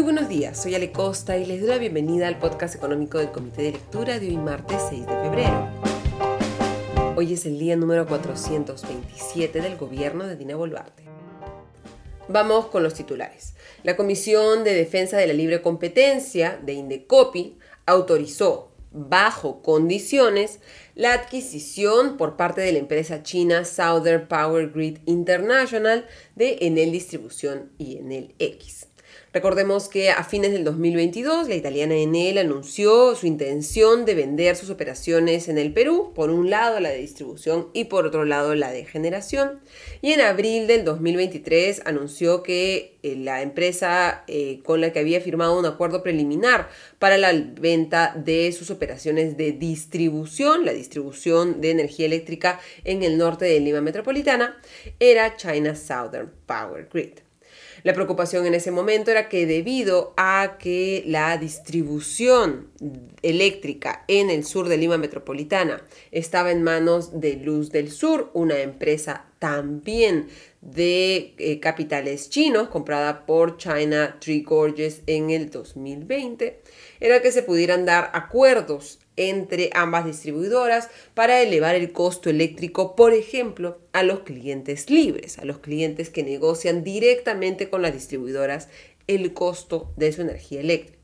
Muy buenos días, soy Ale Costa y les doy la bienvenida al podcast económico del Comité de Lectura de hoy martes 6 de febrero. Hoy es el día número 427 del gobierno de Dina Boluarte. Vamos con los titulares. La Comisión de Defensa de la Libre Competencia de Indecopi autorizó bajo condiciones la adquisición por parte de la empresa china Southern Power Grid International de Enel Distribución y Enel X. Recordemos que a fines del 2022 la italiana Enel anunció su intención de vender sus operaciones en el Perú, por un lado la de distribución y por otro lado la de generación. Y en abril del 2023 anunció que eh, la empresa eh, con la que había firmado un acuerdo preliminar para la venta de sus operaciones de distribución, la distribución de energía eléctrica en el norte de Lima Metropolitana, era China Southern Power Grid. La preocupación en ese momento era que debido a que la distribución eléctrica en el sur de Lima Metropolitana estaba en manos de Luz del Sur, una empresa también de eh, capitales chinos, comprada por China Tree Gorges en el 2020, era que se pudieran dar acuerdos entre ambas distribuidoras para elevar el costo eléctrico, por ejemplo, a los clientes libres, a los clientes que negocian directamente con las distribuidoras el costo de su energía eléctrica.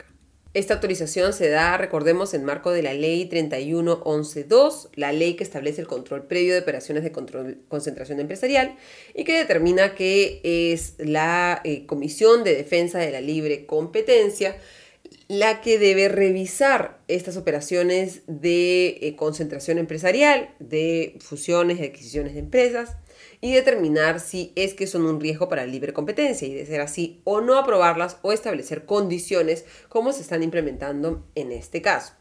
Esta autorización se da, recordemos, en marco de la Ley 31112, la ley que establece el control previo de operaciones de concentración empresarial y que determina que es la eh, Comisión de Defensa de la Libre Competencia la que debe revisar estas operaciones de eh, concentración empresarial, de fusiones y adquisiciones de empresas y determinar si es que son un riesgo para la libre competencia y de ser así o no aprobarlas o establecer condiciones como se están implementando en este caso.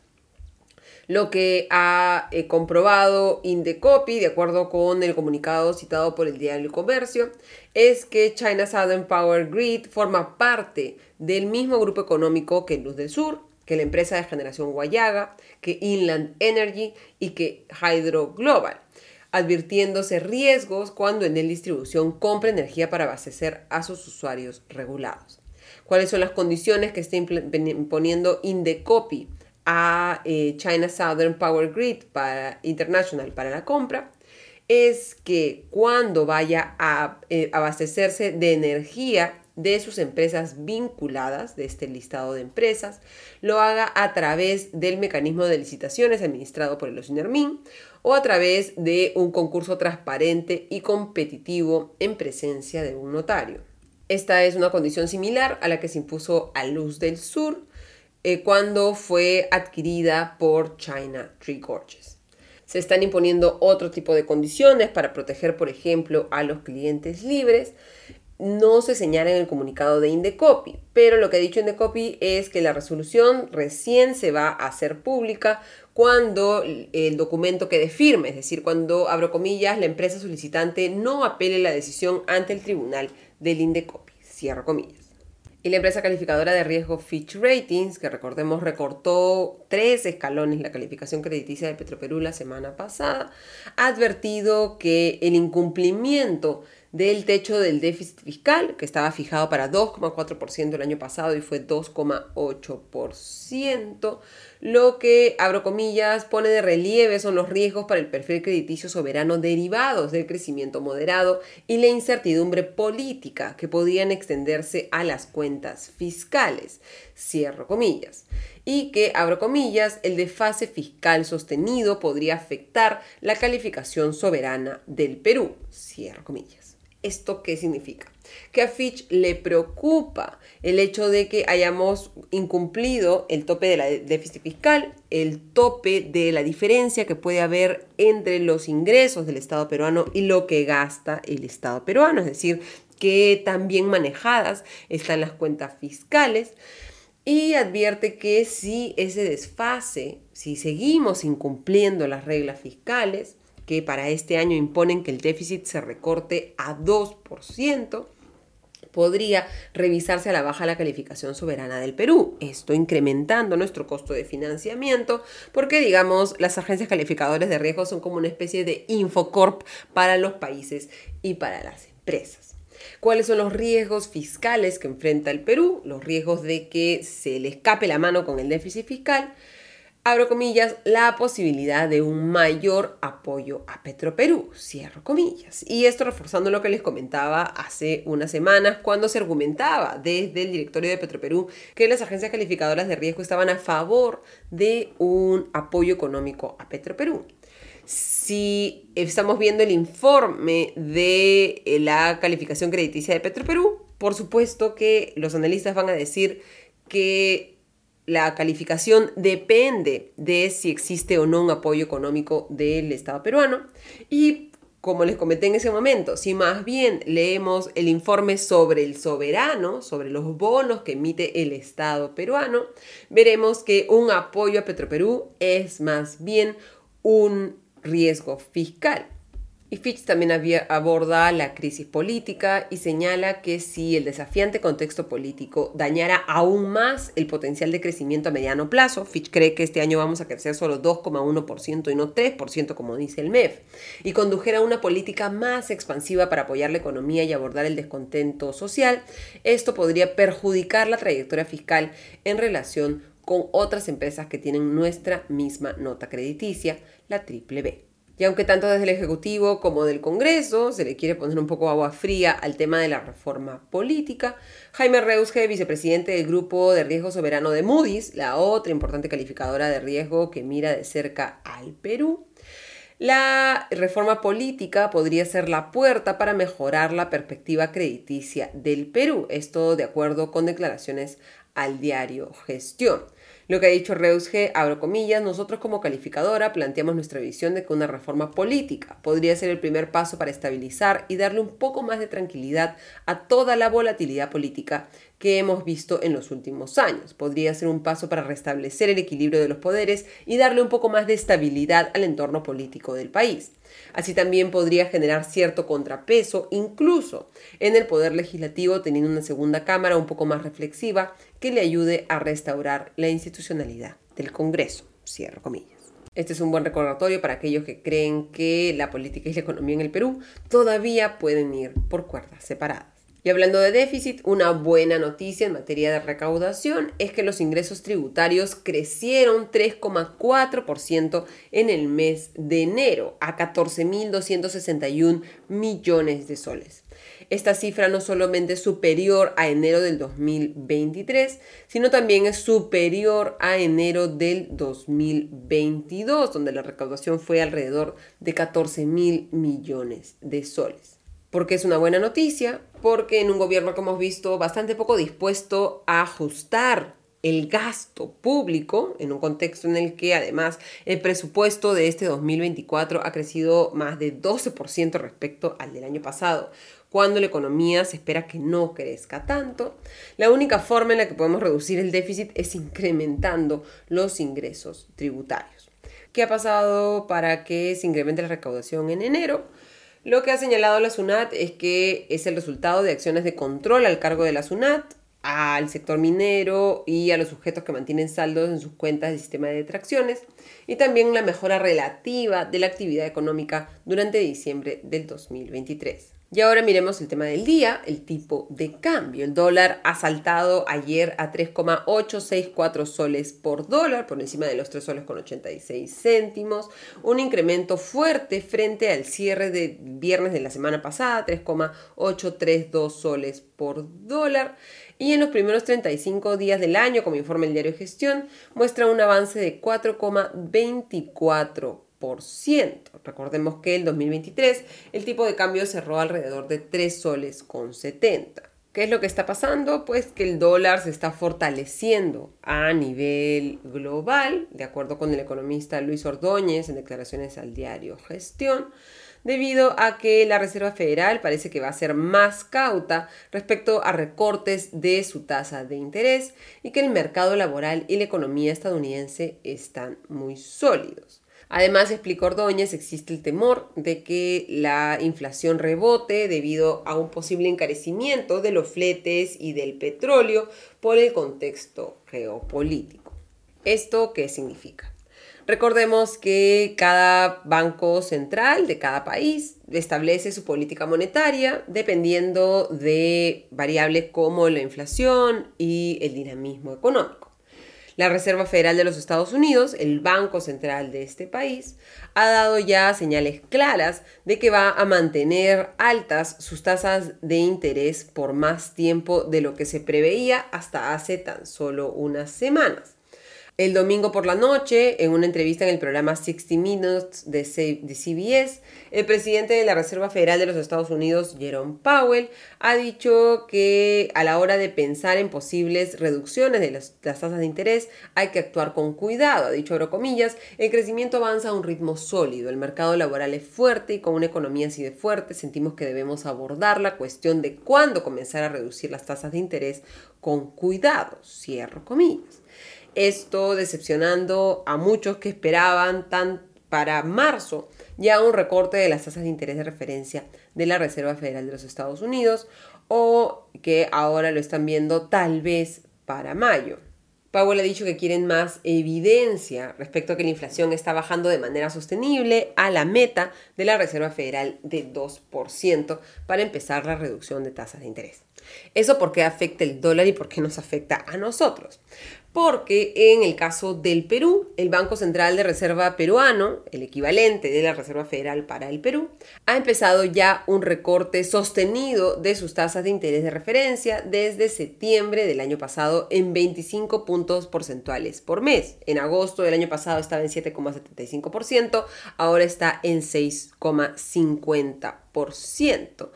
Lo que ha eh, comprobado Indecopy, de acuerdo con el comunicado citado por el Diario Comercio, es que China Southern Power Grid forma parte del mismo grupo económico que Luz del Sur, que la empresa de generación Guayaga, que Inland Energy y que Hydro Global, advirtiendo,se riesgos cuando en el distribución compra energía para abastecer a sus usuarios regulados. ¿Cuáles son las condiciones que está imponiendo Indecopy a eh, China Southern Power Grid para, International para la compra? Es que cuando vaya a eh, abastecerse de energía de sus empresas vinculadas, de este listado de empresas, lo haga a través del mecanismo de licitaciones administrado por el OSINERMIN o a través de un concurso transparente y competitivo en presencia de un notario. Esta es una condición similar a la que se impuso a Luz del Sur eh, cuando fue adquirida por China Tree Gorges. Se están imponiendo otro tipo de condiciones para proteger, por ejemplo, a los clientes libres, no se señala en el comunicado de Indecopy, pero lo que ha dicho Indecopy es que la resolución recién se va a hacer pública cuando el documento quede firme, es decir, cuando, abro comillas, la empresa solicitante no apele la decisión ante el tribunal del Indecopy, cierro comillas. Y la empresa calificadora de riesgo Fitch Ratings, que recordemos recortó tres escalones la calificación crediticia de Petroperú la semana pasada, ha advertido que el incumplimiento del techo del déficit fiscal, que estaba fijado para 2,4% el año pasado y fue 2,8%, lo que, abro comillas, pone de relieve son los riesgos para el perfil crediticio soberano derivados del crecimiento moderado y la incertidumbre política que podían extenderse a las cuentas fiscales, cierro comillas y que, abro comillas, el desfase fiscal sostenido podría afectar la calificación soberana del Perú, cierro comillas. ¿Esto qué significa? Que a Fitch le preocupa el hecho de que hayamos incumplido el tope de la déficit fiscal, el tope de la diferencia que puede haber entre los ingresos del Estado peruano y lo que gasta el Estado peruano, es decir, que tan bien manejadas están las cuentas fiscales y advierte que si ese desfase, si seguimos incumpliendo las reglas fiscales, que para este año imponen que el déficit se recorte a 2%, podría revisarse a la baja la calificación soberana del Perú, esto incrementando nuestro costo de financiamiento, porque digamos, las agencias calificadoras de riesgo son como una especie de infocorp para los países y para las empresas. cuáles son los riesgos fiscales que enfrenta el Perú, los riesgos de que se le escape la mano con el déficit fiscal, abro comillas, la posibilidad de un mayor apoyo a Petroperú, cierro comillas. Y esto reforzando lo que les comentaba hace unas semanas cuando se argumentaba desde el directorio de Petroperú que las agencias calificadoras de riesgo estaban a favor de un apoyo económico a Petroperú. Si estamos viendo el informe de la calificación crediticia de Petroperú, por supuesto que los analistas van a decir que la calificación depende de si existe o no un apoyo económico del Estado peruano. Y como les comenté en ese momento, si más bien leemos el informe sobre el soberano, sobre los bonos que emite el Estado peruano, veremos que un apoyo a Petroperú es más bien un riesgo fiscal. Y Fitch también aborda la crisis política y señala que si el desafiante contexto político dañara aún más el potencial de crecimiento a mediano plazo, Fitch cree que este año vamos a crecer solo 2,1% y no 3% como dice el MEF, y condujera a una política más expansiva para apoyar la economía y abordar el descontento social, esto podría perjudicar la trayectoria fiscal en relación con otras empresas que tienen nuestra misma nota crediticia, la triple B. Y aunque tanto desde el Ejecutivo como del Congreso se le quiere poner un poco agua fría al tema de la reforma política, Jaime Reusge, vicepresidente del Grupo de Riesgo Soberano de Moody's, la otra importante calificadora de riesgo que mira de cerca al Perú, la reforma política podría ser la puerta para mejorar la perspectiva crediticia del Perú, esto de acuerdo con declaraciones al diario Gestión. Lo que ha dicho Reus G, abro comillas, nosotros como calificadora planteamos nuestra visión de que una reforma política podría ser el primer paso para estabilizar y darle un poco más de tranquilidad a toda la volatilidad política que hemos visto en los últimos años. Podría ser un paso para restablecer el equilibrio de los poderes y darle un poco más de estabilidad al entorno político del país. Así también podría generar cierto contrapeso, incluso en el poder legislativo, teniendo una segunda cámara un poco más reflexiva que le ayude a restaurar la institucionalidad del Congreso. Cierro comillas. Este es un buen recordatorio para aquellos que creen que la política y la economía en el Perú todavía pueden ir por cuerdas separadas. Y hablando de déficit, una buena noticia en materia de recaudación es que los ingresos tributarios crecieron 3,4% en el mes de enero a 14.261 millones de soles. Esta cifra no solamente es superior a enero del 2023, sino también es superior a enero del 2022, donde la recaudación fue alrededor de 14 mil millones de soles. ¿Por qué es una buena noticia? Porque en un gobierno que hemos visto bastante poco dispuesto a ajustar el gasto público en un contexto en el que además el presupuesto de este 2024 ha crecido más de 12% respecto al del año pasado, cuando la economía se espera que no crezca tanto, la única forma en la que podemos reducir el déficit es incrementando los ingresos tributarios. ¿Qué ha pasado para que se incremente la recaudación en enero? Lo que ha señalado la SUNAT es que es el resultado de acciones de control al cargo de la SUNAT, al sector minero y a los sujetos que mantienen saldos en sus cuentas del sistema de detracciones, y también la mejora relativa de la actividad económica durante diciembre del 2023. Y ahora miremos el tema del día, el tipo de cambio. El dólar ha saltado ayer a 3,864 soles por dólar, por encima de los 3 soles con 86 céntimos, un incremento fuerte frente al cierre de viernes de la semana pasada, 3,832 soles por dólar. Y en los primeros 35 días del año, como informa el diario gestión, muestra un avance de 4,24 Recordemos que el 2023 el tipo de cambio cerró alrededor de 3 soles con 70. ¿Qué es lo que está pasando? Pues que el dólar se está fortaleciendo a nivel global, de acuerdo con el economista Luis Ordóñez en declaraciones al diario Gestión, debido a que la Reserva Federal parece que va a ser más cauta respecto a recortes de su tasa de interés y que el mercado laboral y la economía estadounidense están muy sólidos. Además, explicó Ordóñez, existe el temor de que la inflación rebote debido a un posible encarecimiento de los fletes y del petróleo por el contexto geopolítico. ¿Esto qué significa? Recordemos que cada banco central de cada país establece su política monetaria dependiendo de variables como la inflación y el dinamismo económico. La Reserva Federal de los Estados Unidos, el Banco Central de este país, ha dado ya señales claras de que va a mantener altas sus tasas de interés por más tiempo de lo que se preveía hasta hace tan solo unas semanas. El domingo por la noche, en una entrevista en el programa 60 Minutes de, CBS, el presidente de la Reserva Federal de los Estados Unidos, Jerome Powell, ha dicho que a la hora de pensar en posibles reducciones de las, tasas de interés hay que actuar con cuidado. Ha dicho, abro comillas, el crecimiento avanza a un ritmo sólido, el mercado laboral es fuerte y con una economía así de fuerte sentimos que debemos abordar la cuestión de cuándo comenzar a reducir las tasas de interés con cuidado. Cierro comillas. Esto decepcionando a muchos que esperaban tan para marzo ya un recorte de las tasas de interés de referencia de la Reserva Federal de los Estados Unidos o que ahora lo están viendo tal vez para mayo. Powell ha dicho que quieren más evidencia respecto a que la inflación está bajando de manera sostenible a la meta de la Reserva Federal de 2% para empezar la reducción de tasas de interés. ¿Eso por qué afecta el dólar y por qué nos afecta a nosotros? porque en el caso del Perú, el Banco Central de Reserva peruano, el equivalente de la Reserva Federal para el Perú, ha empezado ya un recorte sostenido de sus tasas de interés de referencia desde septiembre del año pasado en 25 puntos porcentuales por mes. En agosto del año pasado estaba en 7,75%, ahora está en 6,50%.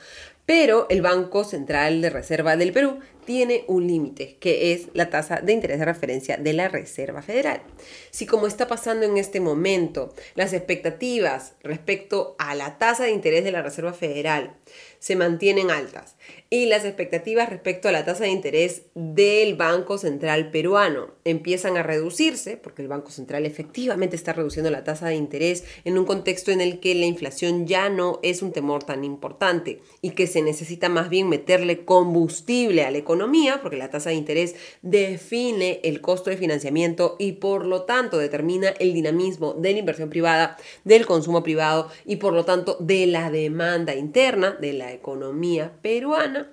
Pero el Banco Central de Reserva del Perú tiene un límite, que es la tasa de interés de referencia de la Reserva Federal. Si como está pasando en este momento, las expectativas respecto a la tasa de interés de la Reserva Federal se mantienen altas y las expectativas respecto a la tasa de interés del Banco Central peruano empiezan a reducirse, porque el Banco Central efectivamente está reduciendo la tasa de interés en un contexto en el que la inflación ya no es un temor tan importante y que se necesita más bien meterle combustible a la economía, porque la tasa de interés define el costo de financiamiento y por lo tanto determina el dinamismo de la inversión privada, del consumo privado y por lo tanto de la demanda interna de la economía peruana,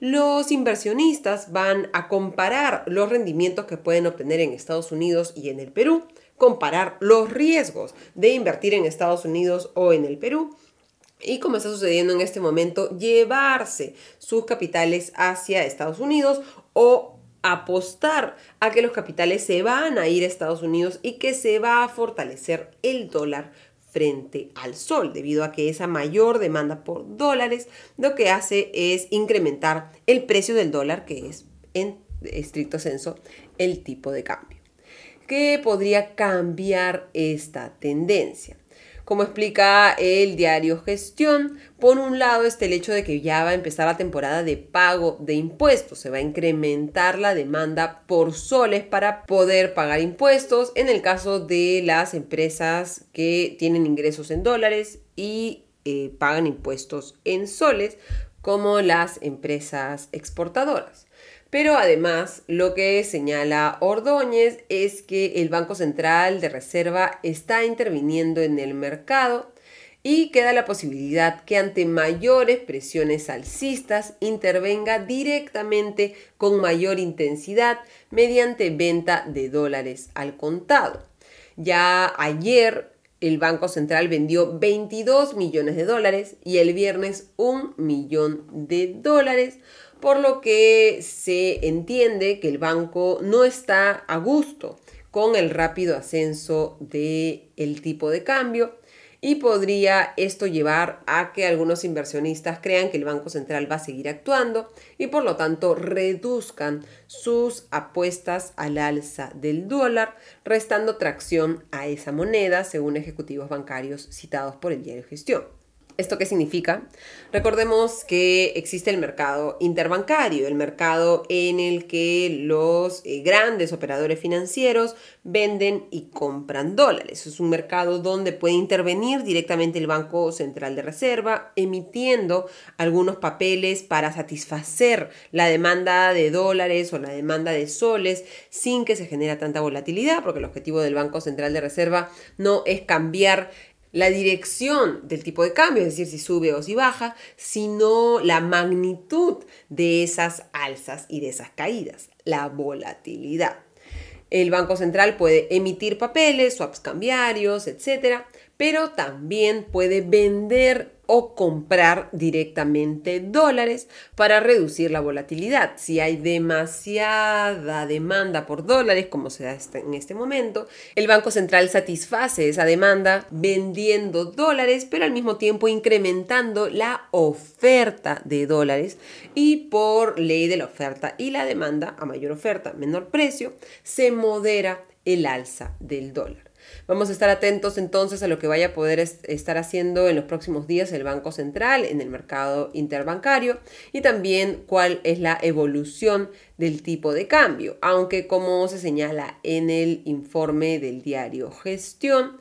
los inversionistas van a comparar los rendimientos que pueden obtener en Estados Unidos y en el Perú, comparar los riesgos de invertir en Estados Unidos o en el Perú y como está sucediendo en este momento, llevarse sus capitales hacia Estados Unidos o apostar a que los capitales se van a ir a Estados Unidos y que se va a fortalecer el dólar frente al sol, debido a que esa mayor demanda por dólares lo que hace es incrementar el precio del dólar, que es en estricto senso el tipo de cambio. ¿Qué podría cambiar esta tendencia? Como explica el diario Gestión, por un lado está el hecho de que ya va a empezar la temporada de pago de impuestos, se va a incrementar la demanda por soles para poder pagar impuestos en el caso de las empresas que tienen ingresos en dólares y eh, pagan impuestos en soles, como las empresas exportadoras. Pero además, lo que señala Ordóñez es que el Banco Central de Reserva está interviniendo en el mercado y queda la posibilidad que ante mayores presiones alcistas intervenga directamente con mayor intensidad mediante venta de dólares al contado. Ya ayer el Banco Central vendió 22 millones de dólares y el viernes un millón de dólares por lo que se entiende que el banco no está a gusto con el rápido ascenso del el tipo de cambio y podría esto llevar a que algunos inversionistas crean que el Banco Central va a seguir actuando y por lo tanto reduzcan sus apuestas al alza del dólar, restando tracción a esa moneda, según ejecutivos bancarios citados por el diario Gestión. ¿Esto qué significa? Recordemos que existe el mercado interbancario, el mercado en el que los eh, grandes operadores financieros venden y compran dólares. Es un mercado donde puede intervenir directamente el Banco Central de Reserva, emitiendo algunos papeles para satisfacer la demanda de dólares o la demanda de soles sin que se genere tanta volatilidad, porque el objetivo del Banco Central de Reserva no es cambiar la dirección del tipo de cambio, es decir, si sube o si baja, sino la magnitud de esas alzas y de esas caídas, la volatilidad. El Banco Central puede emitir papeles, swaps cambiarios, etc., pero también puede vender o comprar directamente dólares para reducir la volatilidad. Si hay demasiada demanda por dólares, como se da este, en este momento, el Banco Central satisface esa demanda vendiendo dólares, pero al mismo tiempo incrementando la oferta de dólares y por ley de la oferta y la demanda, a mayor oferta, menor precio, se modera el alza del dólar. Vamos a estar atentos entonces a lo que vaya a poder estar haciendo en los próximos días el Banco Central en el mercado interbancario y también cuál es la evolución del tipo de cambio, aunque como se señala en el informe del diario Gestión,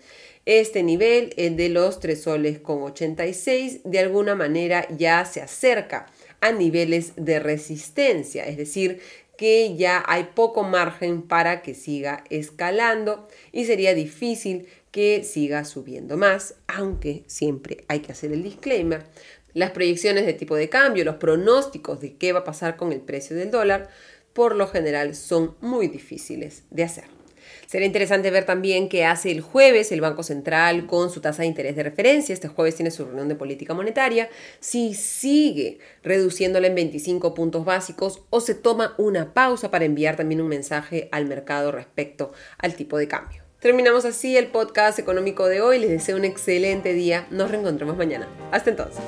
este nivel, el de los 3 soles con 86, de alguna manera ya se acerca a niveles de resistencia, es decir, que ya hay poco margen para que siga escalando y sería difícil que siga subiendo más, aunque siempre hay que hacer el disclaimer. Las proyecciones de tipo de cambio, los pronósticos de qué va a pasar con el precio del dólar, por lo general son muy difíciles de hacer. Será interesante ver también qué hace el jueves el Banco Central con su tasa de interés de referencia. Este jueves tiene su reunión de política monetaria. Si sigue reduciéndola en 25 puntos básicos o se toma una pausa para enviar también un mensaje al mercado respecto al tipo de cambio. Terminamos así el podcast económico de hoy. Les deseo un excelente día. Nos reencontramos mañana. Hasta entonces.